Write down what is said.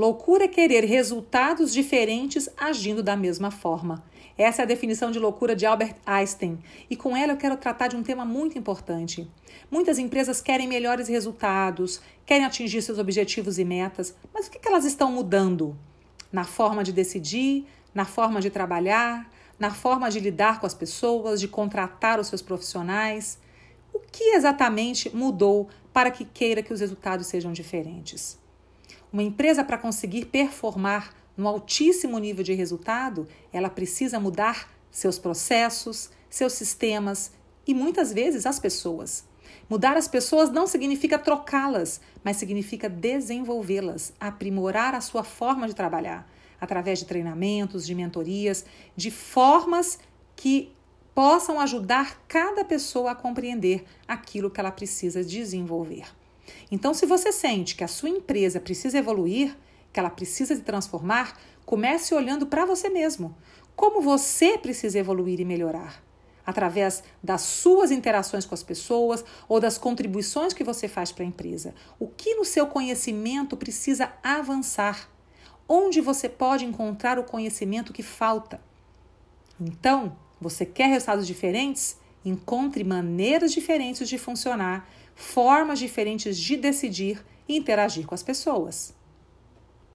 Loucura é querer resultados diferentes agindo da mesma forma. Essa é a definição de loucura de Albert Einstein, e com ela eu quero tratar de um tema muito importante. Muitas empresas querem melhores resultados, querem atingir seus objetivos e metas, mas o que elas estão mudando? Na forma de decidir, na forma de trabalhar, na forma de lidar com as pessoas, de contratar os seus profissionais. O que exatamente mudou para que queira que os resultados sejam diferentes? Uma empresa, para conseguir performar no altíssimo nível de resultado, ela precisa mudar seus processos, seus sistemas e muitas vezes as pessoas. Mudar as pessoas não significa trocá-las, mas significa desenvolvê-las, aprimorar a sua forma de trabalhar, através de treinamentos, de mentorias, de formas que possam ajudar cada pessoa a compreender aquilo que ela precisa desenvolver. Então, se você sente que a sua empresa precisa evoluir, que ela precisa se transformar, comece olhando para você mesmo. Como você precisa evoluir e melhorar? Através das suas interações com as pessoas ou das contribuições que você faz para a empresa. O que no seu conhecimento precisa avançar? Onde você pode encontrar o conhecimento que falta? Então, você quer resultados diferentes? Encontre maneiras diferentes de funcionar formas diferentes de decidir e interagir com as pessoas.